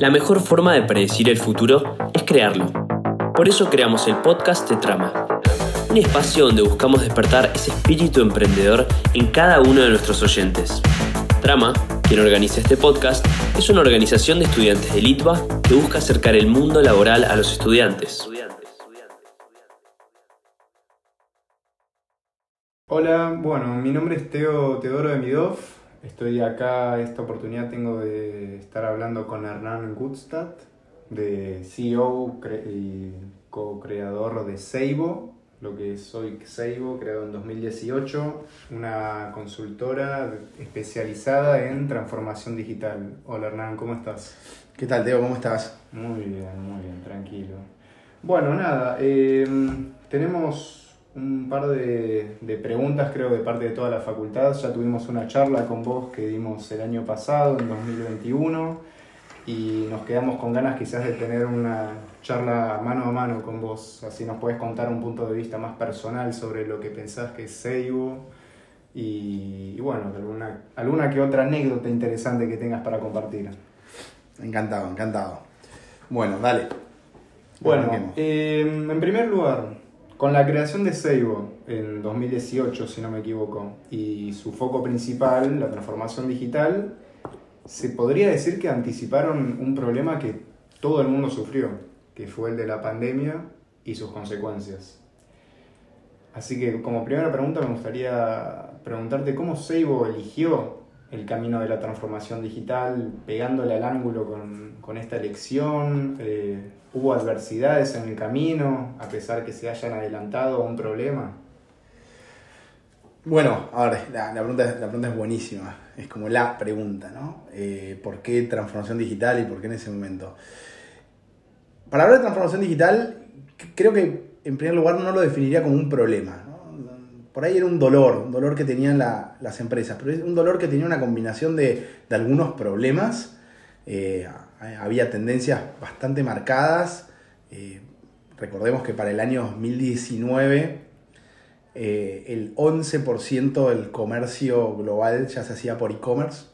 La mejor forma de predecir el futuro es crearlo. Por eso creamos el podcast de Trama, un espacio donde buscamos despertar ese espíritu emprendedor en cada uno de nuestros oyentes. Trama, quien organiza este podcast, es una organización de estudiantes de Litva que busca acercar el mundo laboral a los estudiantes. Hola, bueno, mi nombre es Teo Teodoro de Midov. Estoy acá, esta oportunidad tengo de estar hablando con Hernán Gutstadt, de CEO y co-creador de Seibo, lo que es hoy Seibo, creado en 2018, una consultora especializada en transformación digital. Hola Hernán, ¿cómo estás? ¿Qué tal, Teo? ¿Cómo estás? Muy bien, muy bien, tranquilo. Bueno, nada, eh, tenemos un par de, preguntas, creo, de parte de toda la facultad. Ya tuvimos una charla con vos que dimos el año pasado, en 2021, y nos quedamos con ganas quizás de tener una charla mano a mano con vos. Así nos puedes contar un punto de vista más personal sobre lo que pensás que es Seibo y, bueno, alguna, alguna que otra anécdota interesante que tengas para compartir. Encantado, encantado. Bueno, dale. Bueno, eh, en primer lugar, con la creación de Seibo en 2018, si no me equivoco, y su foco principal, la transformación digital, se podría decir que anticiparon un problema que todo el mundo sufrió, que fue el de la pandemia y sus consecuencias. Así que como primera pregunta me gustaría preguntarte cómo Seibo eligió el camino de la transformación digital, pegándole al ángulo con, esta elección. Eh, ¿Hubo adversidades en el camino, a pesar que se hayan adelantado a un problema? Bueno, a ver, la, pregunta, la pregunta es buenísima. Es como la pregunta, ¿no? Eh, ¿Por qué transformación digital y por qué en ese momento? Para hablar de transformación digital, creo que en primer lugar no lo definiría como un problema por ahí era un dolor, un dolor que tenían las empresas, pero es un dolor que tenía una combinación de, algunos problemas. Eh, había tendencias bastante marcadas. Eh, recordemos que para el año 2019 eh, el 11% del comercio global ya se hacía por e-commerce.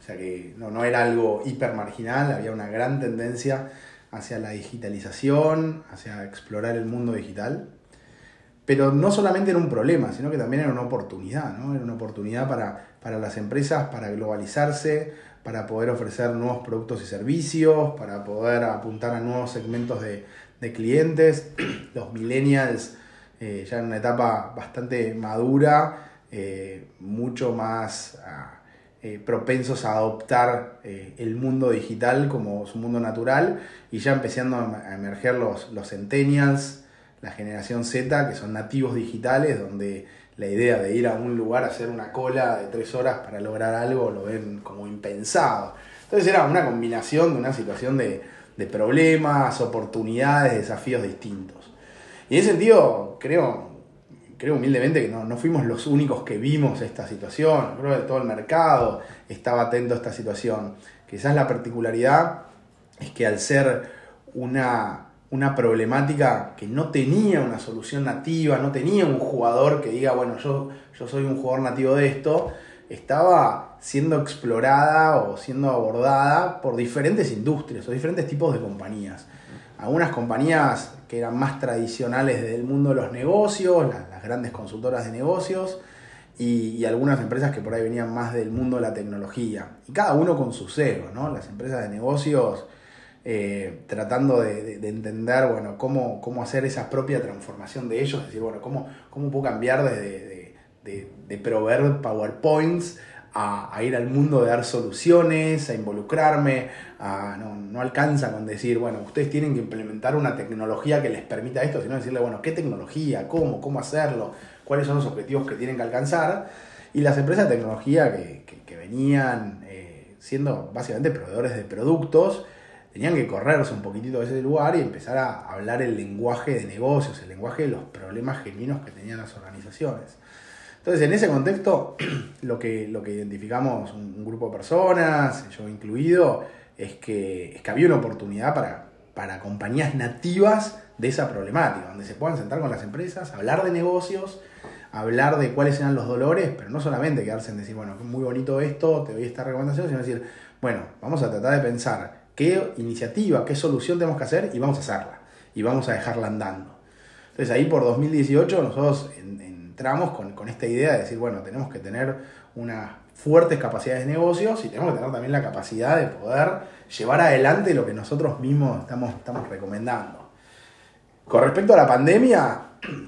O sea que no, no era algo hiper marginal, había una gran tendencia hacia la digitalización, hacia explorar el mundo digital. Pero no solamente era un problema, sino que también era una oportunidad, ¿no? Era una oportunidad para, las empresas, para globalizarse, para poder ofrecer nuevos productos y servicios, para poder apuntar a nuevos segmentos de, clientes. Los millennials eh, ya en una etapa bastante madura, eh, mucho más ah, eh, propensos a adoptar el mundo digital como su mundo natural y ya empezando a emerger los, los centennials, la generación Z, que son nativos digitales, donde la idea de ir a un lugar a hacer una cola de tres horas para lograr algo lo ven como impensado. Entonces era una combinación de una situación de, problemas, oportunidades, desafíos distintos. Y en ese sentido, creo, creo humildemente que no, no, fuimos los únicos que vimos esta situación. Creo que todo el mercado estaba atento a esta situación. Quizás la particularidad es que al ser una una problemática que no tenía una solución nativa, no tenía un jugador que diga, bueno, yo, yo soy un jugador nativo de esto, estaba siendo explorada o siendo abordada por diferentes industrias o diferentes tipos de compañías. Algunas compañías que eran más tradicionales del mundo de los negocios, las, grandes consultoras de negocios, y, y, algunas empresas que por ahí venían más del mundo de la tecnología. Y cada uno con su cero, ¿no? Las empresas de negocios eh, tratando de, entender, bueno, cómo, cómo hacer esa propia transformación de ellos, es decir, bueno, cómo, cómo puedo cambiar de, de proveer PowerPoints a, ir al mundo de dar soluciones, a involucrarme, no, no, alcanza con decir, bueno, ustedes tienen que implementar una tecnología que les permita esto, sino decirle, bueno, ¿qué tecnología? ¿Cómo? ¿Cómo hacerlo? ¿Cuáles son los objetivos que tienen que alcanzar? Y las empresas de tecnología que, que, venían eh, siendo básicamente proveedores de productos, tenían que correrse un poquitito de ese lugar y empezar a hablar el lenguaje de negocios, el lenguaje de los problemas genuinos que tenían las organizaciones. Entonces, en ese contexto, lo que, lo que identificamos un, grupo de personas, yo incluido, es que, es que había una oportunidad para, para compañías nativas de esa problemática, donde se puedan sentar con las empresas, hablar de negocios, hablar de cuáles eran los dolores, pero no solamente quedarse en decir, bueno, muy bonito esto, te doy esta recomendación, sino decir, bueno, vamos a tratar de pensar qué iniciativa, qué solución tenemos que hacer y vamos a hacerla. Y vamos a dejarla andando. Entonces ahí por 2018 nosotros entramos con, con esta idea de decir, bueno, tenemos que tener unas fuertes capacidades de negocios y tenemos que tener también la capacidad de poder llevar adelante lo que nosotros mismos estamos, estamos recomendando. Con respecto a la pandemia,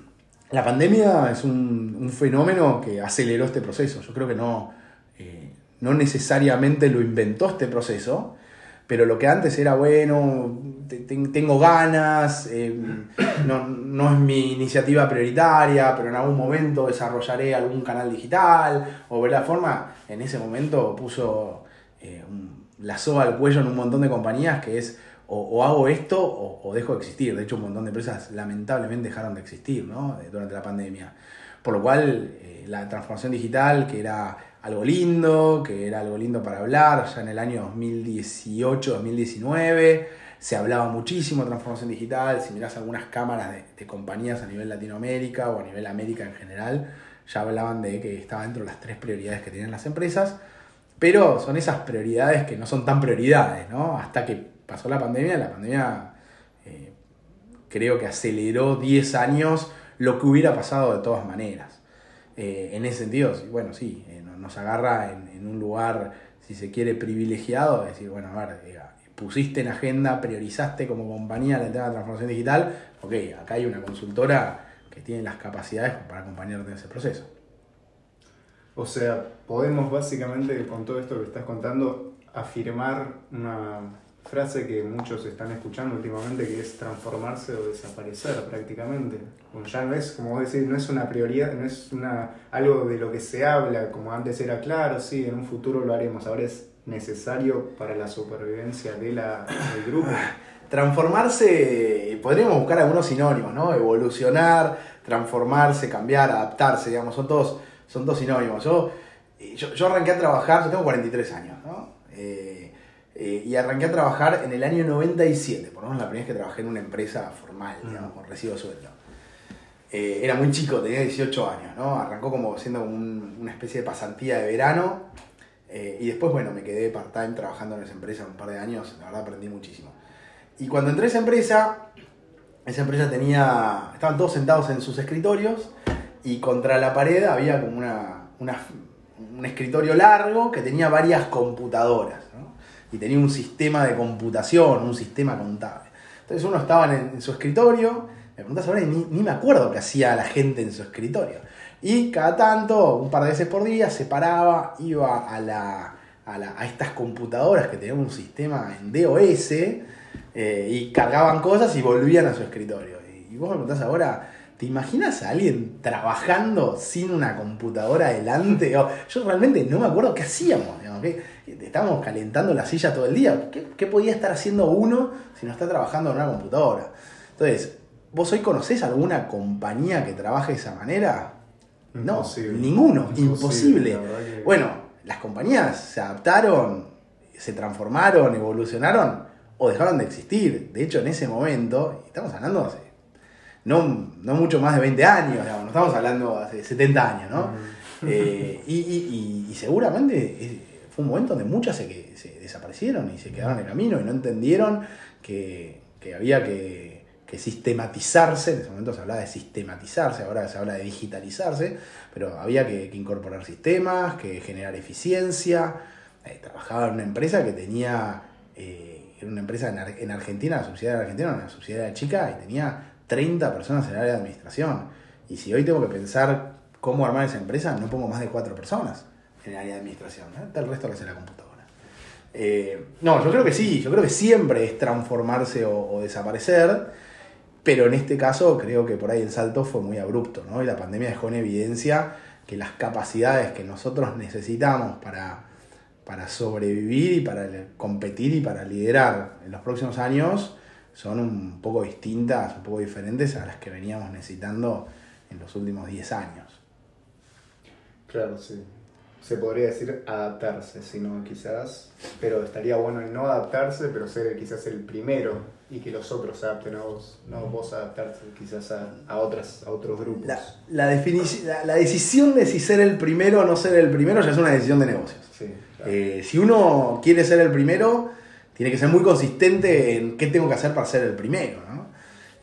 la pandemia es un, fenómeno que aceleró este proceso. Yo creo que no, eh, no necesariamente lo inventó este proceso, pero lo que antes era, bueno, tengo ganas, eh, no, es mi iniciativa prioritaria, pero en algún momento desarrollaré algún canal digital, o ver la forma, en ese momento puso eh, la soga al cuello en un montón de compañías que es o, hago esto o, dejo de existir. De hecho, un montón de empresas lamentablemente dejaron de existir durante la pandemia. Por lo cual, eh, la transformación digital, que era algo lindo, que era algo lindo para hablar, ya en el año 2018-2019 se hablaba muchísimo de transformación digital, si mirás algunas cámaras de, compañías a nivel Latinoamérica o a nivel América en general, ya hablaban de que estaba dentro de las tres prioridades que tienen las empresas, pero son esas prioridades que no son tan prioridades, ¿no? Hasta que pasó la pandemia, la pandemia eh, creo que aceleró 10 años lo que hubiera pasado de todas maneras. Eh, en ese sentido, bueno, sí, eh, nos agarra en, un lugar, si se quiere, privilegiado, decir, bueno, a ver, pusiste en agenda, priorizaste como compañía el tema de transformación digital, ok, acá hay una consultora que tiene las capacidades para acompañarte en ese proceso. O sea, podemos básicamente con todo esto que estás contando afirmar una frase que muchos están escuchando últimamente que es transformarse o desaparecer prácticamente. ya no es, como vos decís, no es una prioridad, no es una, algo de lo que se habla, como antes era claro, sí, en un futuro lo haremos, ahora es necesario para la supervivencia de la, del grupo. Transformarse, podríamos buscar algunos sinónimos, ¿no? Evolucionar, transformarse, cambiar, adaptarse, digamos, son todos, son todos sinónimos. Yo, yo, yo arranqué a trabajar, yo tengo 43 años, ¿no? Eh, eh, y arranqué a trabajar en el año 97, por lo menos la primera vez que trabajé en una empresa formal, digamos, con recibo sueldo. Eh, era muy chico, tenía 18 años, ¿no? Arrancó como siendo una especie de pasantía de verano eh, y después, bueno, me quedé part-time trabajando en esa empresa un par de años, la verdad aprendí muchísimo. Y cuando entré a esa empresa, esa empresa tenía, estaban todos sentados en sus escritorios y contra la pared había como una, un escritorio largo que tenía varias computadoras y tenía un sistema de computación, un sistema contable. Entonces uno estaba en, su escritorio, me preguntas ahora y ni, me acuerdo qué hacía la gente en su escritorio. Y cada tanto, un par de veces por día, se paraba, iba a, la, a, estas computadoras que tenían un sistema en DOS eh, y cargaban cosas y volvían a su escritorio. Y, vos me preguntás ahora, ¿te imaginas a alguien trabajando sin una computadora adelante? yo realmente no me acuerdo qué hacíamos. Digamos, estábamos calentando la silla todo el día. ¿Qué, podía estar haciendo uno si no está trabajando en una computadora? Entonces, ¿vos hoy conocés alguna compañía que trabaje de esa manera? No, ninguno, imposible. Bueno, las compañías se adaptaron, se transformaron, evolucionaron o dejaron de existir. De hecho, en ese momento, estamos hablando hace no, mucho más de 20 años, no estamos hablando hace 70 años, ¿no? Eh, y, seguramente fue un momento donde muchas se, se, desaparecieron y se quedaron en el camino y no entendieron que, había que, sistematizarse, en ese momento se hablaba de sistematizarse, ahora se habla de digitalizarse, pero había que, incorporar sistemas, que generar eficiencia. Eh, trabajaba en una empresa que tenía, eh, era una empresa en, Argentina, la subsidiaria Argentina, una subsidiaria chica, y tenía 30 personas en el área de administración. Y si hoy tengo que pensar cómo armar esa empresa, no pongo más de 4 personas en el área de administración. ¿eh? El resto lo hace la computadora. Eh, no, yo creo que sí, yo creo que siempre es transformarse o, desaparecer, pero en este caso creo que por ahí el salto fue muy abrupto, ¿no? Y la pandemia dejó en evidencia que las capacidades que nosotros necesitamos para, para sobrevivir y para competir y para liderar en los próximos años son un poco distintas, un poco diferentes a las que veníamos necesitando en los últimos 10 años. Claro, sí se podría decir adaptarse, sino quizás, pero estaría bueno no adaptarse, pero ser quizás el primero y que los otros se adapten a vos, no vos adaptarse quizás a, otras, a otros grupos. La, la, decisión de si ser el primero o no ser el primero ya es una decisión de negocios. Eh, si uno quiere ser el primero, tiene que ser muy consistente en qué tengo que hacer para ser el primero, ¿no?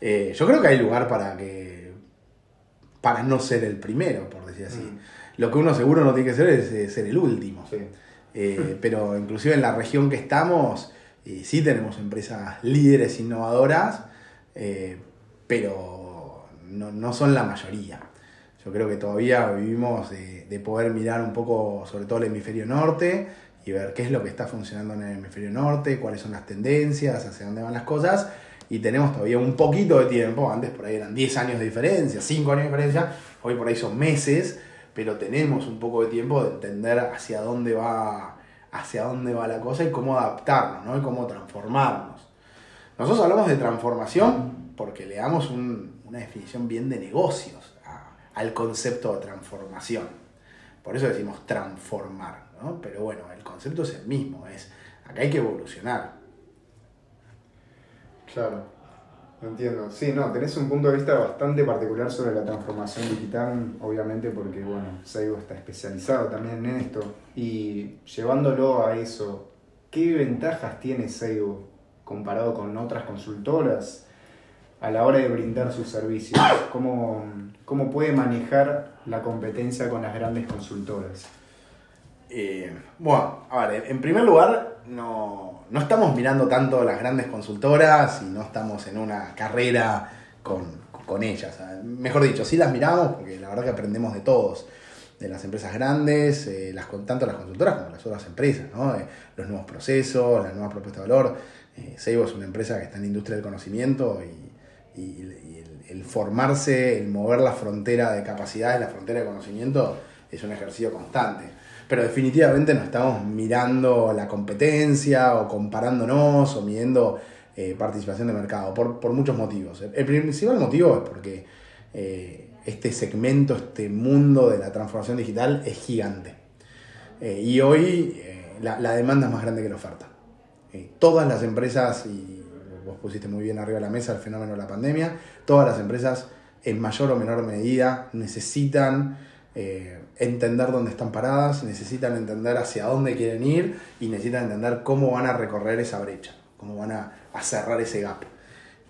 Eh, yo creo que hay lugar para que para no ser el primero, por decir así. Mm. Lo que uno seguro no tiene que ser es, ser el último. Eh, pero inclusive en la región que estamos, eh, sí tenemos empresas líderes innovadoras, pero no, son la mayoría. Yo creo que todavía vivimos de, de poder mirar un poco, sobre todo el hemisferio norte, y ver qué es lo que está funcionando en el hemisferio norte, cuáles son las tendencias, hacia dónde van las cosas. Y tenemos todavía un poquito de tiempo, antes por ahí eran 10 años de diferencia, 5 años de diferencia, hoy por ahí son meses, pero tenemos un poco de tiempo de entender hacia dónde va, hacia dónde va la cosa y cómo adaptarnos, ¿no? Y cómo transformarnos. Nosotros hablamos de transformación porque le damos una definición bien de negocios al concepto de transformación. Por eso decimos transformar. Pero bueno, el concepto es el mismo, es acá hay que evolucionar. Claro, entiendo. Sí, no, tenés un punto de vista bastante particular sobre la transformación digital, obviamente porque, bueno, Seibo está especializado también en esto. Y llevándolo a eso, ¿qué ventajas tiene Seibo comparado con otras consultoras a la hora de brindar sus servicios? ¿Cómo, cómo puede manejar la competencia con las grandes consultoras? Eh, bueno, a ver, en primer lugar, no, estamos mirando tanto las grandes consultoras y no estamos en una carrera con, ellas. Mejor dicho, sí las miramos porque la verdad que aprendemos de todos, de las empresas grandes, eh, las, tanto las consultoras como las otras empresas, eh, los nuevos procesos, la nueva propuesta de valor. Seibo es una empresa que está en la industria del conocimiento y, el, formarse, el mover la frontera de capacidades, la frontera de conocimiento, es un ejercicio constante pero definitivamente no estamos mirando la competencia o comparándonos o midiendo eh, participación de mercado por, muchos motivos. El principal motivo es porque eh, este segmento, este mundo de la transformación digital es gigante. Eh, y hoy la, la, demanda es más grande que la oferta. todas las empresas, y vos pusiste muy bien arriba de la mesa el fenómeno de la pandemia, todas las empresas en mayor o menor medida necesitan entender dónde están paradas, necesitan entender hacia dónde quieren ir y necesitan entender cómo van a recorrer esa brecha, cómo van a, cerrar ese gap.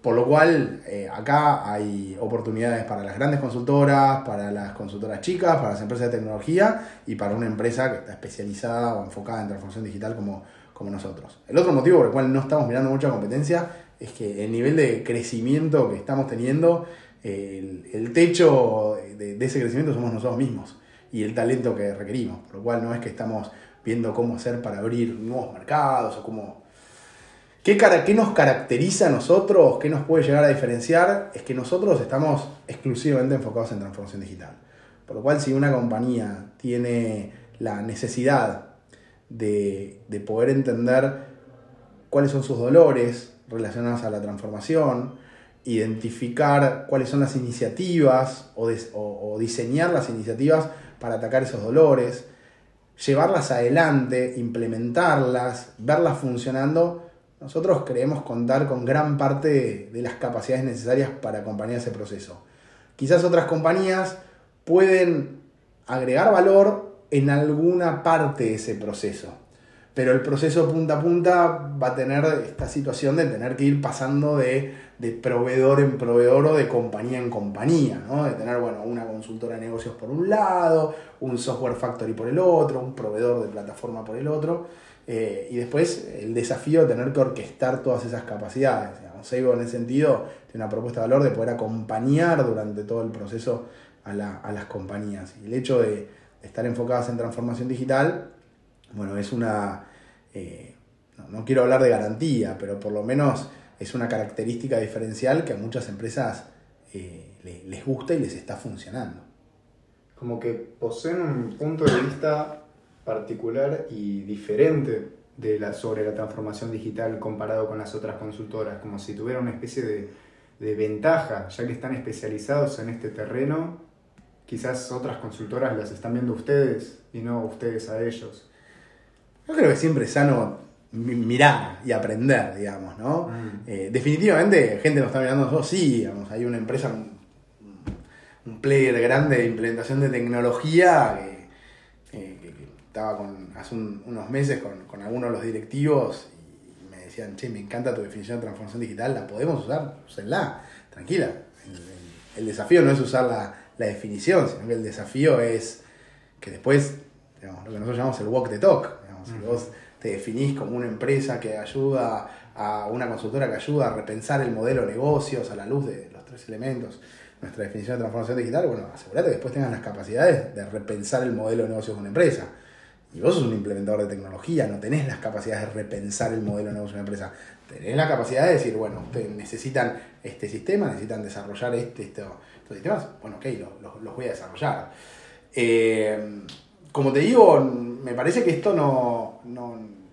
Por lo cual, eh, acá hay oportunidades para las grandes consultoras, para las consultoras chicas, para las empresas de tecnología y para una empresa que está especializada o enfocada en transformación digital como, como nosotros. El otro motivo por el cual no estamos mirando mucha competencia es que el nivel de crecimiento que estamos teniendo el, techo de, ese crecimiento somos nosotros mismos y el talento que requerimos, por lo cual no es que estamos viendo cómo hacer para abrir nuevos mercados o cómo... ¿Qué, ¿Qué nos caracteriza a nosotros? ¿Qué nos puede llegar a diferenciar? Es que nosotros estamos exclusivamente enfocados en transformación digital. Por lo cual si una compañía tiene la necesidad de, de poder entender cuáles son sus dolores relacionados a la transformación, identificar cuáles son las iniciativas o, diseñar las iniciativas para atacar esos dolores, llevarlas adelante, implementarlas, verlas funcionando, nosotros creemos contar con gran parte de, las capacidades necesarias para acompañar ese proceso. Quizás otras compañías pueden agregar valor en alguna parte de ese proceso, pero el proceso punta a punta va a tener esta situación de tener que ir pasando de, proveedor en proveedor o de compañía en compañía, ¿no? de tener bueno, una consultora de negocios por un lado, un software factory por el otro, un proveedor de plataforma por el otro, eh, y después el desafío de tener que orquestar todas esas capacidades. Seibo en ese sentido tiene una propuesta de valor de poder acompañar durante todo el proceso a, las compañías. Y el hecho de estar enfocadas en transformación digital, bueno, es una eh, no, quiero hablar de garantía, pero por lo menos es una característica diferencial que a muchas empresas eh, les gusta y les está funcionando. Como que poseen un punto de vista particular y diferente de la, sobre la transformación digital comparado con las otras consultoras, como si tuvieran una especie de, de ventaja, ya que están especializados en este terreno, quizás otras consultoras las están viendo ustedes y no ustedes a ellos. Yo creo que siempre es sano mirar y aprender, digamos, ¿no? Mm. Eh, definitivamente, gente nos está mirando nosotros, sí, digamos, hay una empresa, un, player grande de implementación de tecnología que, estaba con, hace unos meses con, algunos de los directivos y me decía decían, che, me encanta tu definición de transformación digital, ¿la podemos usar? Úsenla, tranquila. El, desafío no es usar la, definición, sino que el desafío es que después, digamos, lo que nosotros llamamos el walk the talk, si vos te definís como una empresa que ayuda a una consultora que ayuda a repensar el modelo de negocios a la luz de los tres elementos, nuestra definición de transformación digital, bueno, asegúrate que después tengas las capacidades de repensar el modelo de negocios de una empresa. Y vos sos un implementador de tecnología, no tenés las capacidades de repensar el modelo de negocio de una empresa. Tenés la capacidad de decir, bueno, ustedes necesitan este sistema, necesitan desarrollar este, estos sistemas. Bueno, ok, los, voy a desarrollar. Eh, como te digo, me parece que esto no,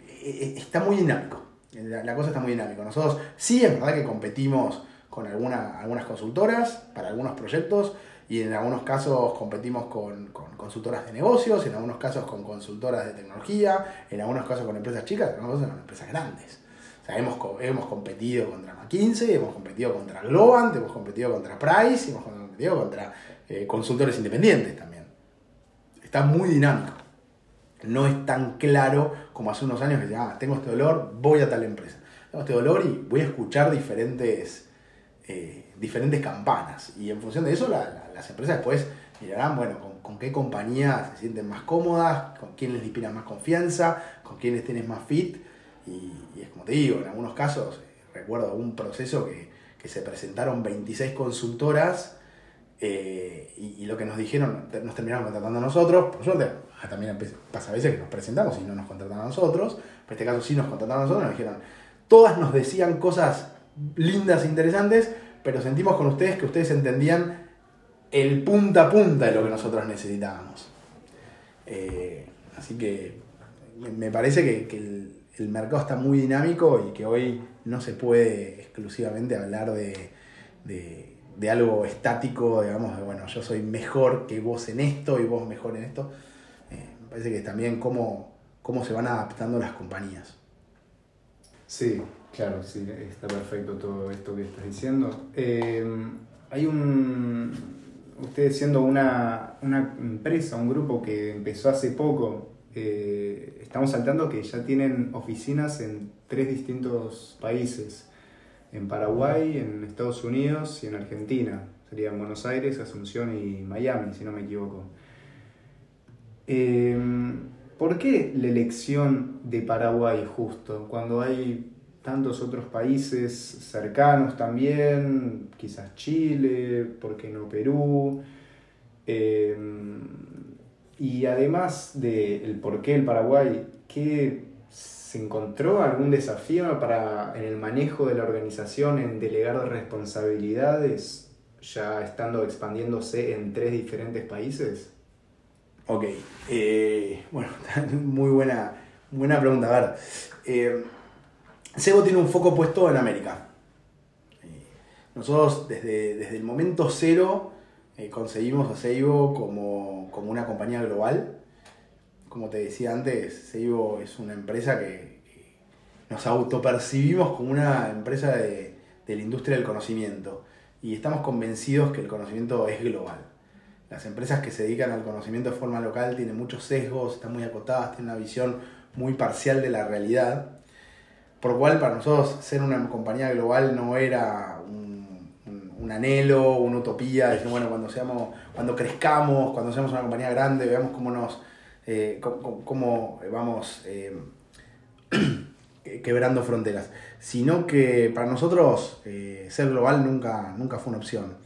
e, e, está muy dinámico. La, cosa está muy dinámica. Nosotros sí es verdad que competimos con alguna, algunas consultoras para algunos proyectos y en algunos casos competimos con, consultoras de negocios, en algunos casos con consultoras de tecnología, en algunos casos con empresas chicas, en algunos casos con empresas grandes. O sea, hemos, hemos competido contra McKinsey, hemos competido contra Globant, hemos competido contra Price, hemos competido contra eh, consultores independientes también. Está muy dinámico. No es tan claro como hace unos años que decía, ah, tengo este dolor, voy a tal empresa. Tengo este dolor y voy a escuchar diferentes, eh, diferentes campanas. Y en función de eso, las empresas después mirarán, bueno, con, qué compañía se sienten más cómodas, con quién les inspira más confianza, con quiénes tienes más fit. Y, es como te digo, en algunos casos, eh, recuerdo un proceso que, se presentaron 26 consultoras eh, y, lo que nos dijeron, nos terminaron contratando a nosotros, por suerte, ah, también pasa a veces que nos presentamos y no nos contratan a nosotros, en este caso sí nos contrataron a nosotros, nos dijeron, todas nos decían cosas lindas e interesantes, pero sentimos con ustedes que ustedes entendían el punta a punta de lo que nosotros necesitábamos. Eh, así que me parece que, el, mercado está muy dinámico y que hoy no se puede exclusivamente hablar de, algo estático, digamos, de bueno, yo soy mejor que vos en esto y vos mejor en esto. Eh, me parece que también cómo, cómo se van adaptando las compañías. Sí, claro, sí, está perfecto todo esto que estás diciendo. Eh, hay un, ustedes siendo una, empresa, un grupo que empezó hace poco, eh, estamos saltando que ya tienen oficinas en tres distintos países, en Paraguay, en Estados Unidos y en Argentina. Serían Buenos Aires, Asunción y Miami, si no me equivoco. Eh, ¿Por qué la elección de Paraguay justo? Cuando hay tantos otros países cercanos también, quizás Chile, ¿por qué no Perú? Eh, y además del por qué el Paraguay, ¿qué se encontró algún desafío para en el manejo de la organización, en delegar responsabilidades, ya estando expandiéndose en tres diferentes países? Ok, eh, bueno, muy buena, buena pregunta. A ver, eh, Sebo tiene un foco puesto en América. Eh, nosotros desde, desde el momento cero eh, conseguimos a Seibo como, una compañía global. Como te decía antes, Seibo es una empresa que, nos autopercibimos como una empresa de, de la industria del conocimiento y estamos convencidos que el conocimiento es global. Las empresas que se dedican al conocimiento de forma local tienen muchos sesgos, están muy acotadas, tienen una visión muy parcial de la realidad por lo cual para nosotros ser una compañía global no era un, anhelo, una utopía, decir, bueno, cuando seamos, cuando crezcamos, cuando seamos una compañía grande, veamos cómo nos eh, cómo, vamos eh, quebrando fronteras. Sino que para nosotros eh, ser global nunca, nunca fue una opción.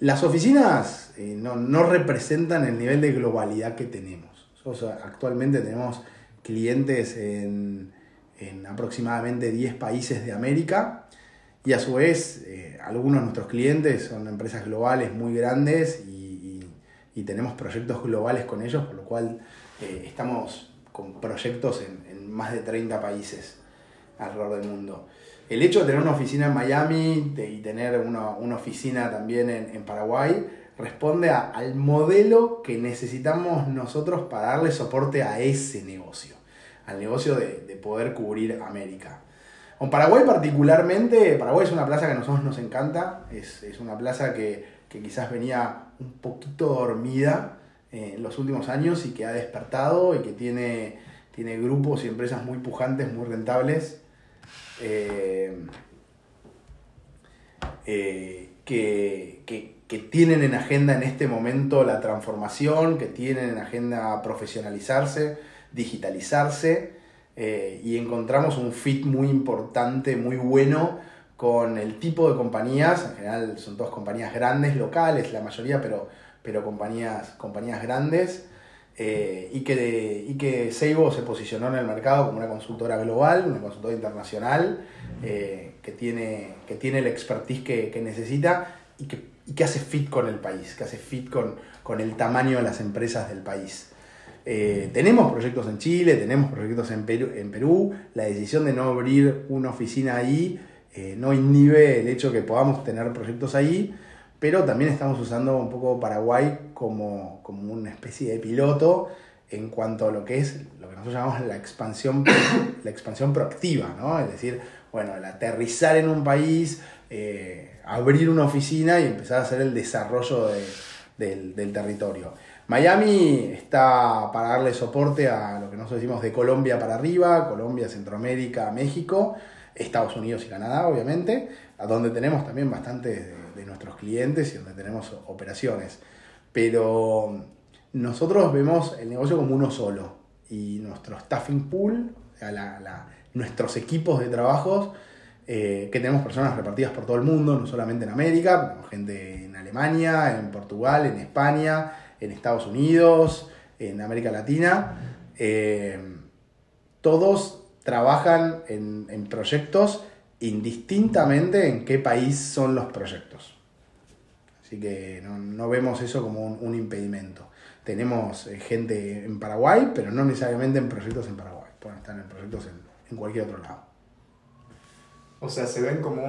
Las oficinas no, no, representan el nivel de globalidad que tenemos. Nosotros actualmente tenemos clientes en en aproximadamente 10 países de América y a su vez eh, algunos de nuestros clientes son empresas globales muy grandes tenemos proyectos globales con ellos, por lo cual eh, estamos con proyectos en, más de 30 países alrededor del mundo. El hecho de tener una oficina en Miami y tener una, oficina también en, Paraguay responde al modelo que necesitamos nosotros para darle soporte a ese negocio al negocio de, poder cubrir América. Con Paraguay particularmente, Paraguay es una plaza que a nosotros nos encanta, es, una plaza que, quizás venía un poquito dormida eh, en los últimos años y que ha despertado y que tiene, tiene grupos y empresas muy pujantes, muy rentables. eh, eh, que, que, tienen en agenda en este momento la transformación, que tienen en agenda profesionalizarse, digitalizarse, y encontramos un fit muy importante, muy bueno con el tipo de compañías, en general son todas compañías grandes, locales, la mayoría, pero, pero compañías, compañías grandes, eh, y, que y que Seibo se posicionó en el mercado como una consultora global, una consultora internacional, eh, que, tiene, que tiene el expertise que, necesita y que, y que, hace fit con el país, que hace fit con, con el tamaño de las empresas del país. Eh, tenemos proyectos en Chile, tenemos proyectos en Perú, en Perú, la decisión de no abrir una oficina ahí no inhibe el hecho que podamos tener proyectos ahí, pero también estamos usando un poco Paraguay como, como una especie de piloto en cuanto a lo que es lo que nosotros llamamos la expansión, la expansión proactiva, ¿no? Es decir, bueno, el aterrizar en un país, eh, abrir una oficina y empezar a hacer el desarrollo del, del, territorio. Miami está para darle soporte a lo que nosotros decimos de Colombia para arriba, Colombia, Centroamérica, México, Estados Unidos y Canadá, obviamente, a donde tenemos también bastantes de, nuestros clientes y donde tenemos operaciones. Pero nosotros vemos el negocio como uno solo y nuestro staffing pool, o sea, nuestros equipos de trabajos, eh, que tenemos personas repartidas por todo el mundo, no solamente en América, tenemos gente en Alemania, en Portugal, en España, en Estados Unidos, en América Latina. Eh, todos trabajan en, proyectos indistintamente en qué país son los proyectos. Así que no, vemos eso como un, impedimento. Tenemos eh, gente en Paraguay, pero no necesariamente en proyectos en Paraguay. Pueden estar en proyectos en, cualquier otro lado. O sea, se ven como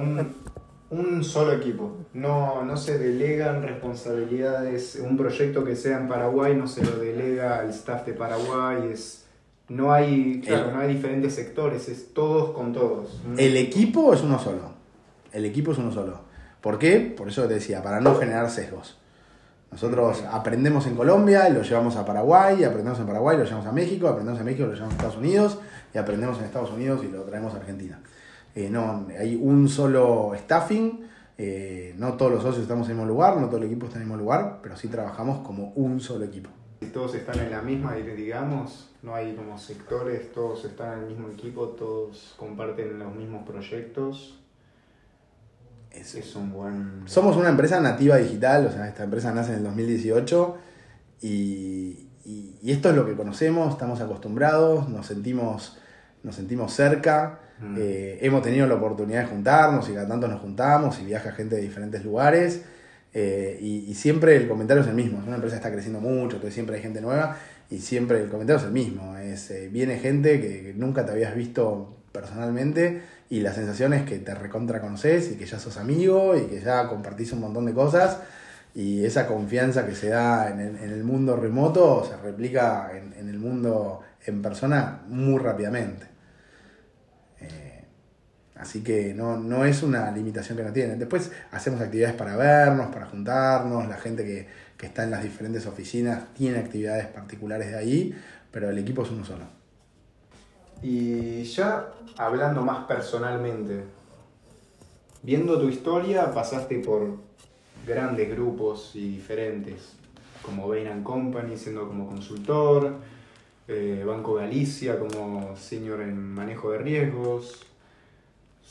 un, solo equipo. No, no se delegan responsabilidades. Un proyecto que sea en Paraguay no se lo delega al staff de Paraguay. Es no hay, claro, no hay diferentes sectores, es todos con todos. El equipo es uno solo. El equipo es uno solo. ¿Por qué? Por eso te decía, para no generar sesgos. Nosotros aprendemos en Colombia y lo llevamos a Paraguay, aprendemos en Paraguay y lo llevamos a México, aprendemos en México y lo llevamos a Estados Unidos, y aprendemos en Estados Unidos y lo traemos a Argentina. Eh, no, hay un solo staffing, eh, no todos los socios estamos en el mismo lugar, no todo el equipo está en el mismo lugar, pero sí trabajamos como un solo equipo. Si todos están en la misma, digamos, no hay como sectores, todos están en el mismo equipo, todos comparten los mismos proyectos. Es, un buen... Somos una empresa nativa digital, o sea, esta empresa nace en el 2018 y, y, esto es lo que conocemos, estamos acostumbrados, nos sentimos, nos sentimos cerca, mm. eh, hemos tenido la oportunidad de juntarnos y cada tanto nos juntamos y viaja gente de diferentes lugares eh, y, siempre el comentario es el mismo. Una empresa está creciendo mucho, entonces siempre hay gente nueva y siempre el comentario es el mismo. Es, eh, viene gente que, nunca te habías visto personalmente y la sensación es que te recontra conoces y que ya sos amigo y que ya compartís un montón de cosas y esa confianza que se da en el, mundo remoto se replica en el mundo en persona muy rápidamente. Así que no, es una limitación que no tienen. Después hacemos actividades para vernos, para juntarnos, la gente que, está en las diferentes oficinas tiene actividades particulares de ahí, pero el equipo es uno solo. Y ya hablando más personalmente, viendo tu historia pasaste por grandes grupos y diferentes, como Bain Company siendo como consultor, eh, Banco Galicia como senior en manejo de riesgos,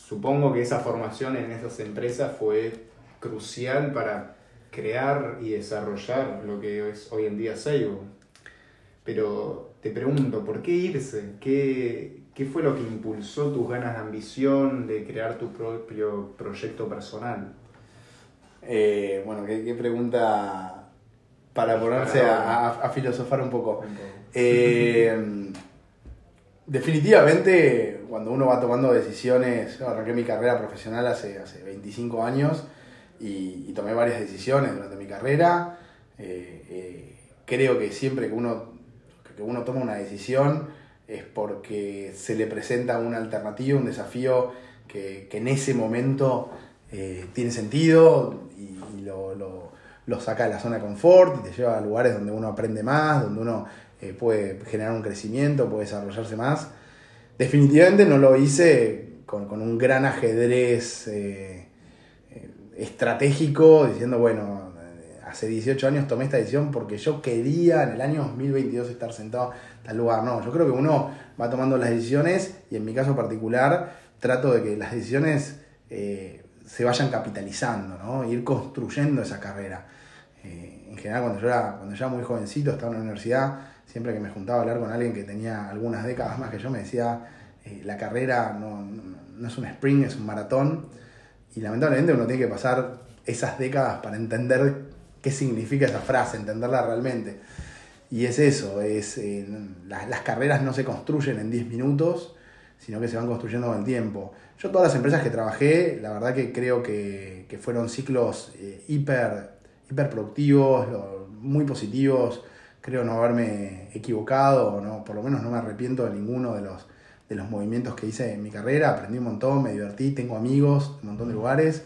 supongo que esa formación en esas empresas fue crucial para crear y desarrollar lo que es hoy en día Seibo. Pero te pregunto, ¿por qué irse? ¿Qué, fue lo que impulsó tus ganas de ambición de crear tu propio proyecto personal? Eh, bueno, qué, pregunta para ponerse a, filosofar un poco. Eh, definitivamente, cuando uno va tomando decisiones, yo arranqué mi carrera profesional hace, hace 25 años y, tomé varias decisiones durante mi carrera. Eh, eh, creo que siempre que uno, que uno toma una decisión es porque se le presenta una alternativa, un desafío que, en ese momento eh, tiene sentido y, lo, lo, saca de la zona de confort y te lleva a lugares donde uno aprende más, donde uno puede generar un crecimiento, puede desarrollarse más. Definitivamente no lo hice con, un gran ajedrez eh, eh, estratégico, diciendo, bueno, hace 18 años tomé esta decisión porque yo quería en el año 2022 estar sentado en tal lugar. No, yo creo que uno va tomando las decisiones y en mi caso particular trato de que las decisiones se vayan capitalizando, ¿no? ir construyendo esa carrera. en general, cuando yo, era, cuando yo era muy jovencito, estaba en la universidad, siempre que me juntaba a hablar con alguien que tenía algunas décadas más que yo, me decía, eh, la carrera no, es un sprint, es un maratón. Y lamentablemente uno tiene que pasar esas décadas para entender qué significa esa frase, entenderla realmente. Y es eso, es, eh, las, carreras no se construyen en 10 minutos, sino que se van construyendo con el tiempo. Yo todas las empresas que trabajé, la verdad que creo que, fueron ciclos eh, hiper, hiper productivos, muy positivos, creo no haberme equivocado, no, por lo menos no me arrepiento de ninguno de los, de los movimientos que hice en mi carrera, aprendí un montón, me divertí, tengo amigos en un montón de lugares.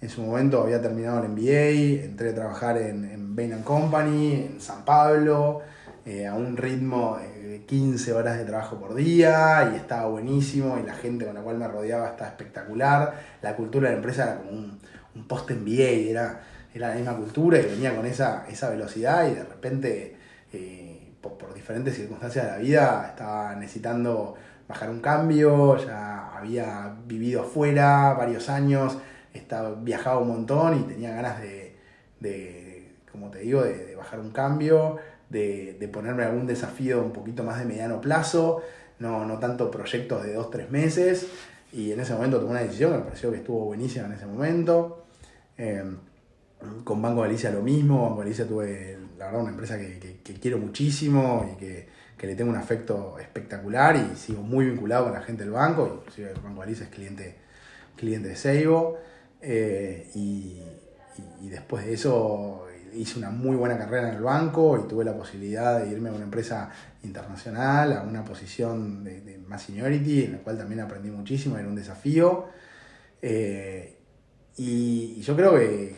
En su momento había terminado el MBA, entré a trabajar en, en Bain Company, en San Pablo, eh, a un ritmo de 15 horas de trabajo por día y estaba buenísimo y la gente con la cual me rodeaba estaba espectacular. La cultura de la empresa era como un, un post-MBA, era, era la misma cultura y venía con esa, esa velocidad y de repente eh, por, diferentes circunstancias de la vida, estaba necesitando bajar un cambio, ya había vivido afuera varios años, estaba, viajaba un montón y tenía ganas de, como te digo, de, bajar un cambio, de, ponerme algún desafío un poquito más de mediano plazo, no, no tanto proyectos de dos, tres meses. Y en ese momento tomé una decisión, me pareció que estuvo buenísima en ese momento. Eh, con Banco Galicia lo mismo, Banco Galicia tuve la verdad, una empresa que, quiero muchísimo y que, le tengo un afecto espectacular y sigo muy vinculado con la gente del banco, inclusive Banco Alice es cliente, cliente de Seibo. Eh, y, después de eso hice una muy buena carrera en el banco y tuve la posibilidad de irme a una empresa internacional, a una posición de, más seniority, en la cual también aprendí muchísimo, era un desafío. Eh, y, yo creo que,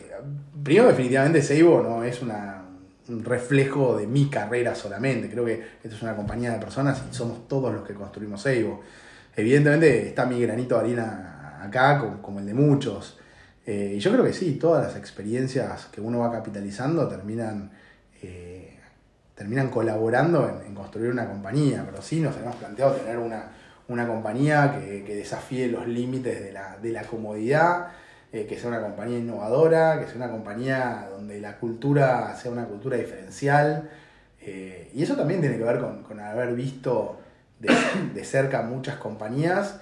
primero definitivamente Seibo no es una, un reflejo de mi carrera solamente. Creo que esto es una compañía de personas y somos todos los que construimos Eivo. Evidentemente está mi granito de harina acá, como, el de muchos. Eh, y yo creo que sí, todas las experiencias que uno va capitalizando terminan, eh, terminan colaborando en, construir una compañía. Pero sí nos hemos planteado tener una, compañía que, que desafíe los límites de la, de la comodidad eh, que sea una compañía innovadora, que sea una compañía donde la cultura sea una cultura diferencial. Eh, y eso también tiene que ver con, haber visto de, cerca muchas compañías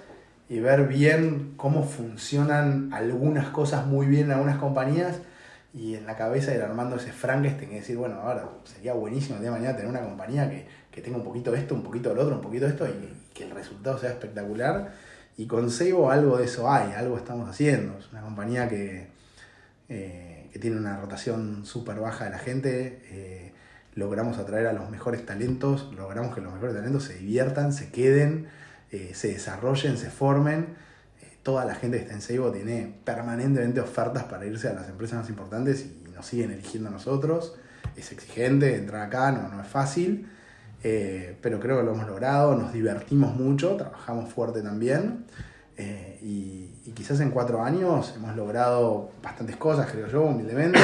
y ver bien cómo funcionan algunas cosas muy bien en algunas compañías y en la cabeza ir armando ese Frankenstein decir, bueno, ahora sería buenísimo el día de mañana tener una compañía que, que tenga un poquito de esto, un poquito del otro, un poquito de esto y que el resultado sea espectacular y con Seibo algo de eso hay, algo estamos haciendo. Es una compañía que, eh, que tiene una rotación súper baja de la gente. Eh, logramos atraer a los mejores talentos, logramos que los mejores talentos se diviertan, se queden, eh, se desarrollen, se formen. toda la gente que está en Seibo tiene permanentemente ofertas para irse a las empresas más importantes y nos siguen eligiendo a nosotros. Es exigente entrar acá, no, no es fácil. Eh, pero creo que lo hemos logrado, nos divertimos mucho, trabajamos fuerte también eh, y, quizás en cuatro años hemos logrado bastantes cosas, creo yo, humildemente,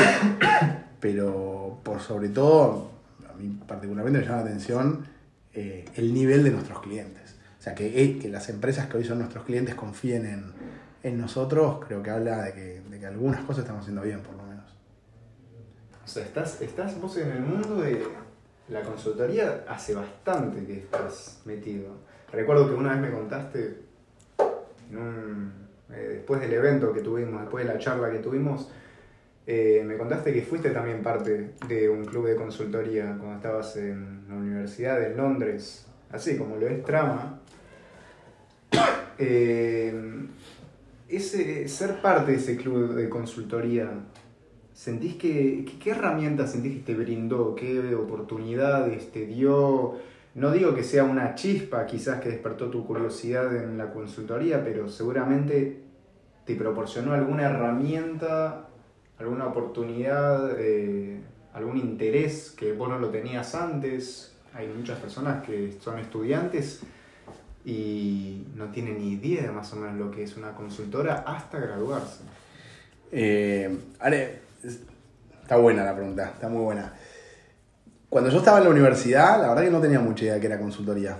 pero por sobre todo, a mí particularmente me llama la atención eh, el nivel de nuestros clientes. O sea, que, que las empresas que hoy son nuestros clientes confíen en, en nosotros, creo que habla de que, de que algunas cosas estamos haciendo bien, por lo menos. O sea, estás, estás vos en el mundo de la consultoría hace bastante que estás metido. Recuerdo que una vez me contaste, eh, después del evento que tuvimos, después de la charla que tuvimos, eh, me contaste que fuiste también parte de un club de consultoría cuando estabas en la Universidad de Londres, así como lo es Trama. Eh, ese, ser parte de ese club de consultoría ¿Sentís que, qué herramientas sentís que te brindó? ¿Qué oportunidades te dio? No digo que sea una chispa quizás que despertó tu curiosidad en la consultoría, pero seguramente te proporcionó alguna herramienta, alguna oportunidad, eh, algún interés que vos no lo tenías antes. Hay muchas personas que son estudiantes y no tiene ni idea más o menos lo que es una consultora hasta graduarse. Eh, está buena la pregunta, está muy buena. Cuando yo estaba en la universidad, la verdad que no tenía mucha idea de que era consultoría.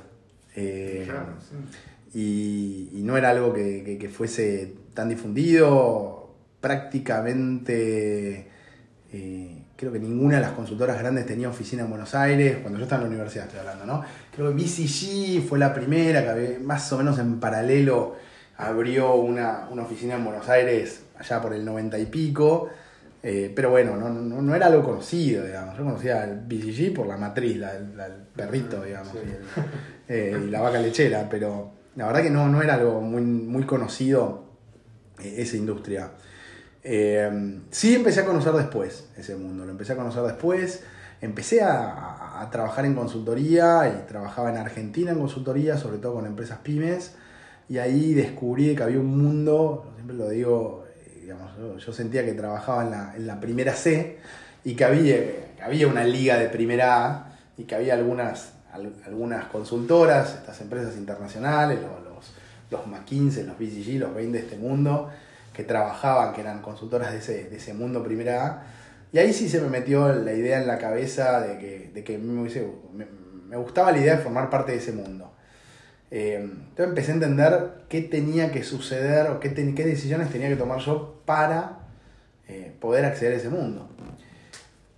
Eh, claro, sí. y, no era algo que, fuese tan difundido, prácticamente... Eh, creo que ninguna de las consultoras grandes tenía oficina en Buenos Aires, cuando yo estaba en la universidad estoy hablando, ¿no? Creo que BCG fue la primera que más o menos en paralelo abrió una, oficina en Buenos Aires allá por el 90 y pico, eh, pero bueno, no, era algo conocido, digamos. Yo conocía al BCG por la matriz, el perrito, digamos, eh, y, la vaca lechera, pero la verdad que no, no era algo muy, muy conocido eh, esa industria. Sí empecé a conocer después ese mundo, lo empecé a conocer después, empecé a, trabajar en consultoría y trabajaba en Argentina en consultoría, sobre todo con empresas pymes, y ahí descubrí que había un mundo, siempre lo digo, yo, sentía que trabajaba en la, primera C y que había, había una liga de primera A y que había algunas, algunas consultoras, estas empresas internacionales, los, los, los McKinsey, los BCG, los 20 de este mundo, que trabajaban, que eran consultoras de ese, de ese mundo primera A. Y ahí sí se me metió la idea en la cabeza de que, de que me, me, gustaba la idea de formar parte de ese mundo. Eh, entonces empecé a entender qué tenía que suceder o qué, qué decisiones tenía que tomar yo para eh, poder acceder a ese mundo.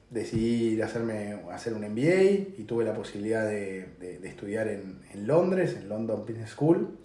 Decidí hacerme, hacer un MBA y tuve la posibilidad de, de, estudiar en, en, Londres, en London Business School.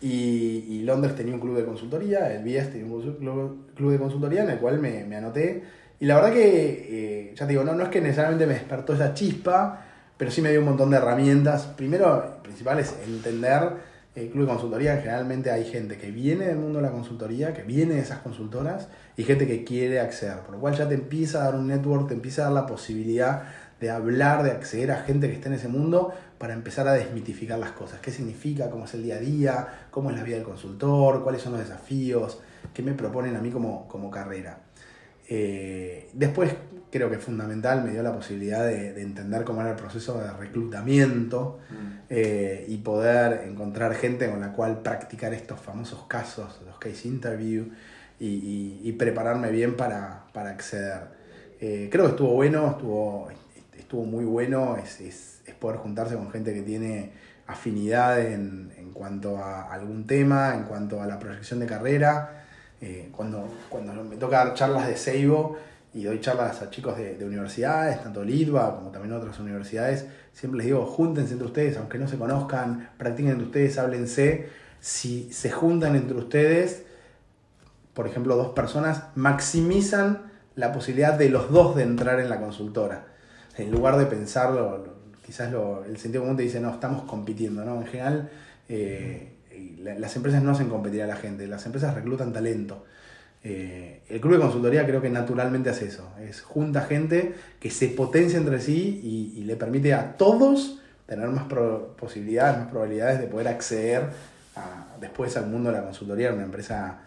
Y, Londres tenía un club de consultoría, el BIES tenía un club de consultoría en el cual me, anoté. Y la verdad que, eh, ya te digo, no, no es que necesariamente me despertó esa chispa, pero sí me dio un montón de herramientas. Primero, principal es entender el club de consultoría. Generalmente hay gente que viene del mundo de la consultoría, que viene de esas consultoras, y gente que quiere acceder. Por lo cual ya te empieza a dar un network, te empieza a dar la posibilidad de hablar, de acceder a gente que esté en ese mundo para empezar a desmitificar las cosas. ¿Qué significa? ¿Cómo es el día a día? ¿Cómo es la vida del consultor? ¿Cuáles son los desafíos? ¿Qué me proponen a mí como, como carrera? Eh, después creo que fundamental, me dio la posibilidad de, entender cómo era el proceso de reclutamiento mm. eh, y poder encontrar gente con la cual practicar estos famosos casos, los case interview, y, prepararme bien para, acceder. Eh, creo que estuvo bueno, estuvo estuvo muy bueno, es, es, es, poder juntarse con gente que tiene afinidad en, en, cuanto a algún tema, en cuanto a la proyección de carrera. Eh, cuando, cuando me toca dar charlas de Seibo y doy charlas a chicos de, de universidades, tanto LIDBA como también otras universidades, siempre les digo, júntense entre ustedes, aunque no se conozcan, practiquen entre ustedes, háblense. Si se juntan entre ustedes, por ejemplo, dos personas, maximizan la posibilidad de los dos de entrar en la consultora en lugar de pensarlo, quizás el sentido común te dice, no, estamos compitiendo, ¿no? En general, eh, las empresas no hacen competir a la gente, las empresas reclutan talento. Eh, el club de consultoría creo que naturalmente hace eso, es junta gente que se potencia entre sí y, le permite a todos tener más posibilidades, más probabilidades de poder acceder después al mundo de la consultoría, una empresa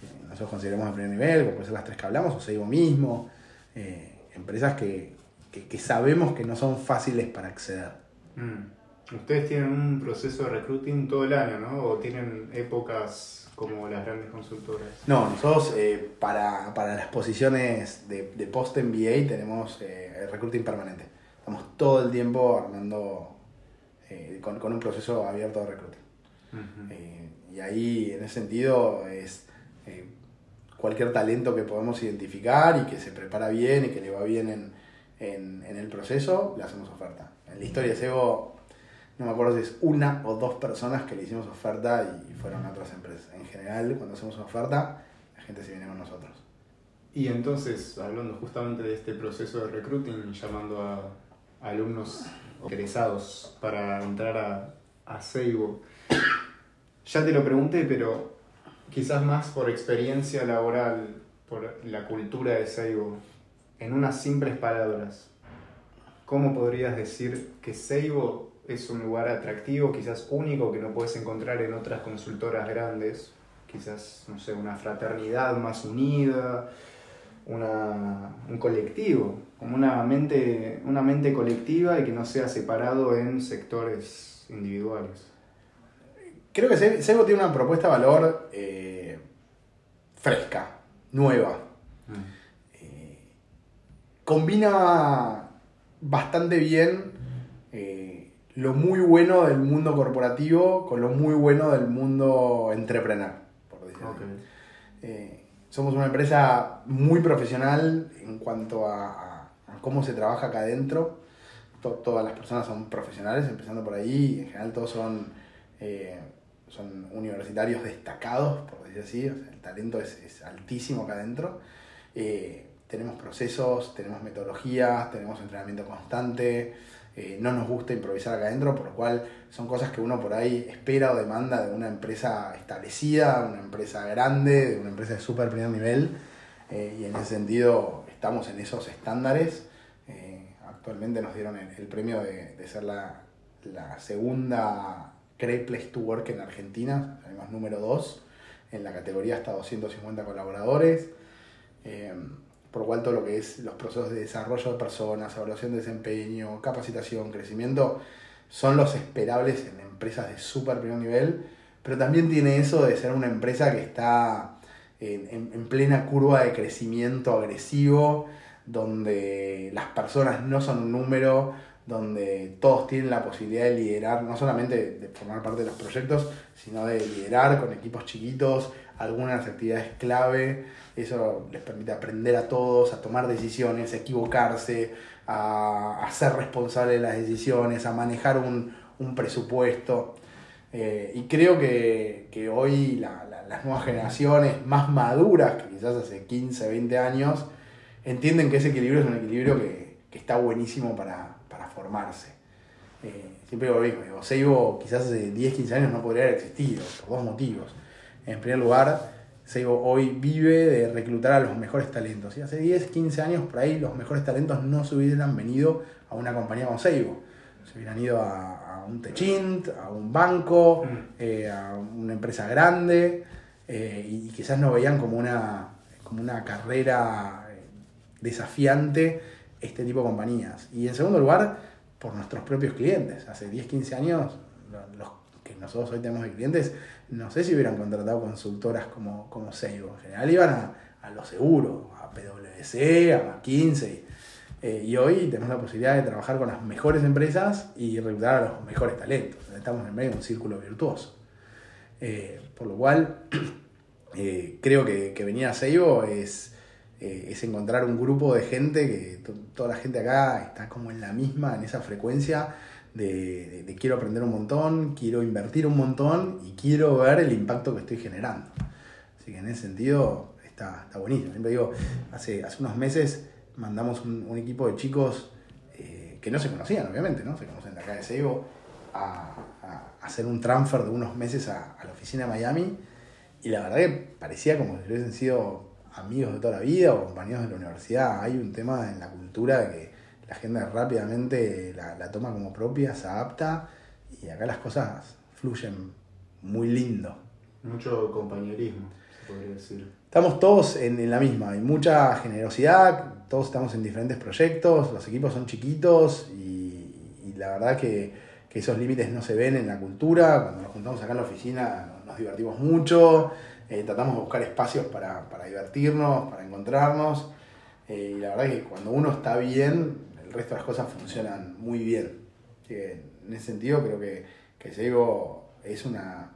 que nosotros consideramos de primer nivel, como puede ser las tres que hablamos, o Seibo mismo, eh, empresas que, que, sabemos que no son fáciles para acceder. Mm. Ustedes tienen un proceso de recruiting todo el año, ¿no? ¿O tienen épocas como las grandes consultoras? No, nosotros eh, para, las posiciones de, post-MBA tenemos eh, recruiting permanente. Estamos todo el tiempo armando eh, con, un proceso abierto de recruiting. y ahí, en ese sentido, es cualquier talento que podemos identificar y que se prepara bien y que le va bien en, en, el proceso, le hacemos oferta. En la historia de SEO, no me acuerdo si es una o dos personas que le hicimos oferta y fueron a otras empresas. En general, cuando hacemos oferta, la gente se viene con nosotros. Y entonces, hablando justamente de este proceso de recruiting, llamando a, alumnos interesados para entrar a, a Seibo, ya te lo pregunté, pero quizás más por experiencia laboral, por la cultura de Seibo, en unas simples palabras, ¿cómo podrías decir que Seibo es un lugar atractivo, quizás único, que no puedes encontrar en otras consultoras grandes? Quizás, no sé, una fraternidad más unida, un colectivo, como una mente, una mente colectiva y que no sea separado en sectores individuales. creo que Seibo tiene una propuesta de valor eh, fresca, nueva. Mm. Eh, combina bastante bien lo muy bueno del mundo corporativo con lo muy bueno del mundo entrepreneur, por decirlo somos una empresa muy profesional en cuanto a, cómo se trabaja acá adentro. todas las personas son profesionales, empezando por ahí. En general todos son, eh, son universitarios destacados, por decir así. el talento es, altísimo acá adentro. Eh, tenemos procesos, tenemos metodologías, tenemos entrenamiento constante. Eh, no nos gusta improvisar acá adentro, por lo cual son cosas que uno por ahí espera o demanda de una empresa establecida, una empresa grande, de una empresa de súper primer nivel, eh, y en ese sentido estamos en esos estándares. Eh, actualmente nos dieron el, premio de, ser la, segunda Great Place to Work en Argentina, salimos número 2 en la categoría hasta 250 colaboradores por cual todo lo que es los procesos de desarrollo de personas, evaluación de desempeño, capacitación, crecimiento, son los esperables en empresas de súper primer nivel, pero también tiene eso de ser una empresa que está en, plena curva de crecimiento agresivo, donde las personas no son un número, donde todos tienen la posibilidad de liderar, no solamente de formar parte de los proyectos, sino de liderar con equipos chiquitos algunas actividades clave eso les permite aprender a todos, a tomar decisiones, a equivocarse, a, ser responsable de las decisiones, a manejar un, presupuesto. Eh, y creo que, hoy las nuevas generaciones más maduras, que quizás hace 15, 20 años, entienden que ese equilibrio es un equilibrio que, está buenísimo para, formarse. Eh, siempre digo lo mismo, Seibo quizás hace 10, 15 años no podría haber existido, por dos motivos. En primer lugar, Seibo hoy vive de reclutar a los mejores talentos. Y hace 10, 15 años por ahí los mejores talentos no se hubieran venido a una compañía como Seibo. Se hubieran ido a, un Techint, a un banco, mm. eh, a una empresa grande eh, y quizás no veían como una, como una carrera eh, desafiante este tipo de compañías. Y en segundo lugar, por nuestros propios clientes. Hace 10, 15 años los que nosotros hoy tenemos de clientes no sé si hubieran contratado consultoras como, como Seibo. En general iban a, a lo seguro, a PwC, a McKinsey. Eh, y hoy tenemos la posibilidad de trabajar con las mejores empresas y reclutar a los mejores talentos. Estamos en medio de un círculo virtuoso. Eh, por lo cual, eh, creo que, que, venir a Seibo es, es encontrar un grupo de gente que toda la gente acá está como en la misma, en esa frecuencia de, quiero aprender un montón, quiero invertir un montón y quiero ver el impacto que estoy generando. Así que en ese sentido está, está buenísimo. Siempre digo, hace, hace unos meses mandamos un, equipo de chicos eh, que no se conocían, obviamente, ¿no? Se conocen de acá de Seibo, a, hacer un transfer de unos meses a, la oficina de Miami y la verdad que parecía como si hubiesen sido amigos de toda la vida o compañeros de la universidad. Hay un tema en la cultura de que la gente rápidamente la, toma como propia, se adapta y acá las cosas fluyen muy lindo. Mucho compañerismo, se podría decir. Estamos todos en, la misma, hay mucha generosidad, todos estamos en diferentes proyectos, los equipos son chiquitos y, la verdad que, esos límites no se ven en la cultura. Cuando nos juntamos acá en la oficina nos divertimos mucho, eh, tratamos de buscar espacios para, divertirnos, para encontrarnos. Eh, y la verdad que cuando uno está bien, el resto de las cosas funcionan muy bien. en ese sentido creo que, que es una,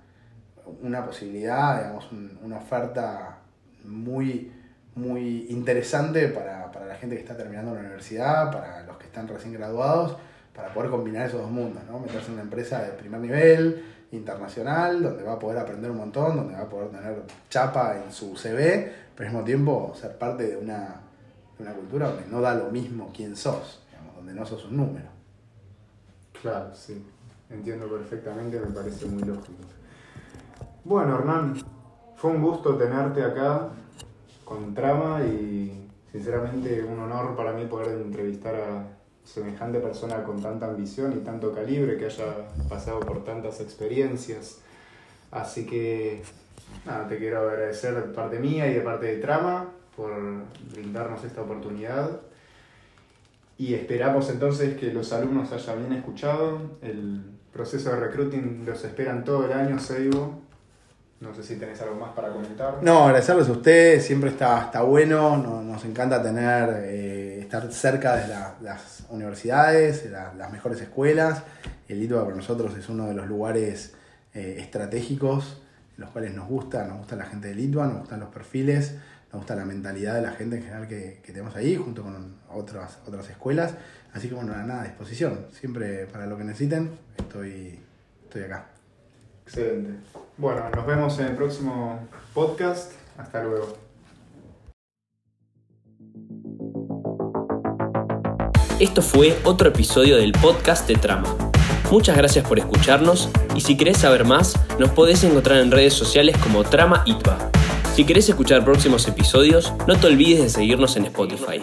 una posibilidad, digamos, una oferta muy, muy interesante para, la gente que está terminando la universidad, para los que están recién graduados, para poder combinar esos dos mundos, ¿no? Meterse en una empresa de primer nivel, internacional, donde va a poder aprender un montón, donde va a poder tener chapa en su CV, pero al mismo tiempo ser parte de una, de una cultura donde no da lo mismo quién sos donde no sos un número. Claro, sí. Entiendo perfectamente, me parece muy lógico. Bueno, Hernán, fue un gusto tenerte acá con Trama y sinceramente un honor para mí poder entrevistar a semejante persona con tanta ambición y tanto calibre que haya pasado por tantas experiencias. Así que nada, te quiero agradecer de parte mía y de parte de Trama por brindarnos esta oportunidad y esperamos entonces que los alumnos hayan bien escuchado el, proceso de recruiting los esperan todo el año, Seibo. No sé si tenés algo más para comentar. No, agradecerles a ustedes, siempre está, está bueno, nos encanta tener, eh, estar cerca de las universidades, de las mejores escuelas. El ITBA para nosotros es uno de los lugares eh, estratégicos en los cuales nos gusta, nos gusta la gente del ITBA, nos gustan los perfiles, nos gusta la mentalidad de la gente en general que, que tenemos ahí, junto con otras, otras escuelas. Así que bueno, nada, a disposición. Siempre para lo que necesiten, estoy, estoy acá. Excelente. Bueno, nos vemos en el próximo podcast. Hasta luego. Esto fue otro episodio del podcast de Trama. Muchas gracias por escucharnos y si querés saber más, nos podés encontrar en redes sociales como Trama ITBA. Si querés escuchar próximos episodios, no te olvides de seguirnos en Spotify.